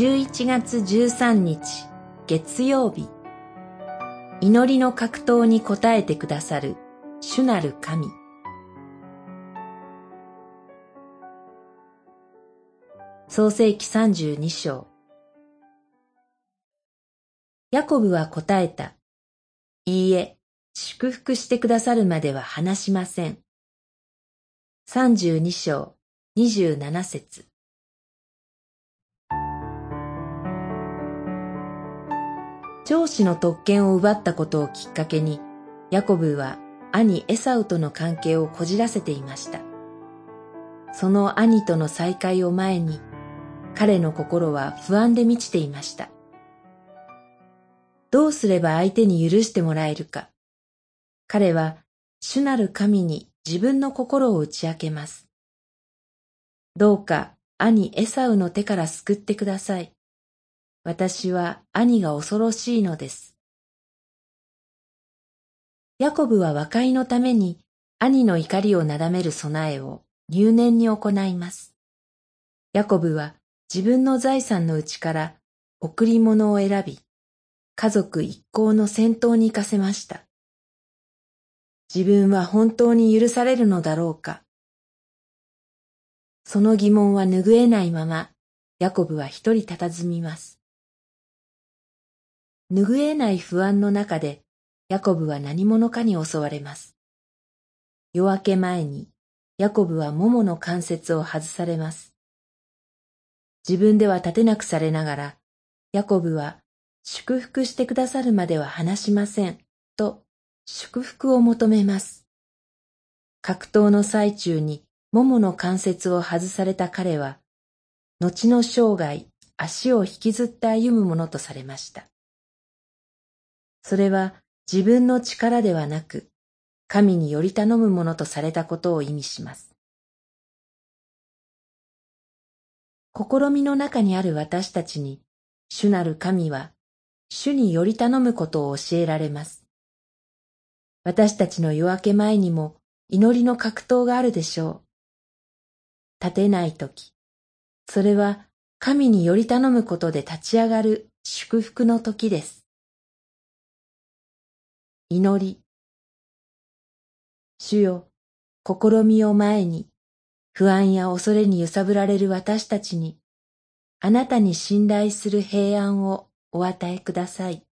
11月13日月曜日祈りの格闘に応えてくださる主なる神創世紀32章ヤコブは答えた。いいえ、祝福してくださるまでは話しません。32章27節長子の特権を奪ったことをきっかけに、ヤコブは兄エサウとの関係をこじらせていました。その兄との再会を前に、彼の心は不安で満ちていました。どうすれば相手に許してもらえるか。彼は主なる神に自分の心を打ち明けます。どうか兄エサウの手から救ってください。私は兄が恐ろしいのです。ヤコブは和解のために兄の怒りをなだめる備えを入念に行います。ヤコブは自分の財産のうちから贈り物を選び、家族一行の先頭に行かせました。自分は本当に許されるのだろうか。その疑問は拭えないまま、ヤコブは一人佇みます。拭えない不安の中で、ヤコブは何者かに襲われます。夜明け前に、ヤコブは桃の関節を外されます。自分では立てなくされながら、ヤコブは祝福してくださるまでは話しません、と祝福を求めます。格闘の最中に桃の関節を外された彼は、後の生涯、足を引きずって歩むものとされました。それは自分の力ではなく、神により頼むものとされたことを意味します。試みの中にある私たちに、主なる神は、主により頼むことを教えられます。私たちの夜明け前にも祈りの格闘があるでしょう。立てないとき、それは神により頼むことで立ち上がる祝福の時です。祈り。主よ、試みを前に、不安や恐れに揺さぶられる私たちに、あなたに信頼する平安をお与えください。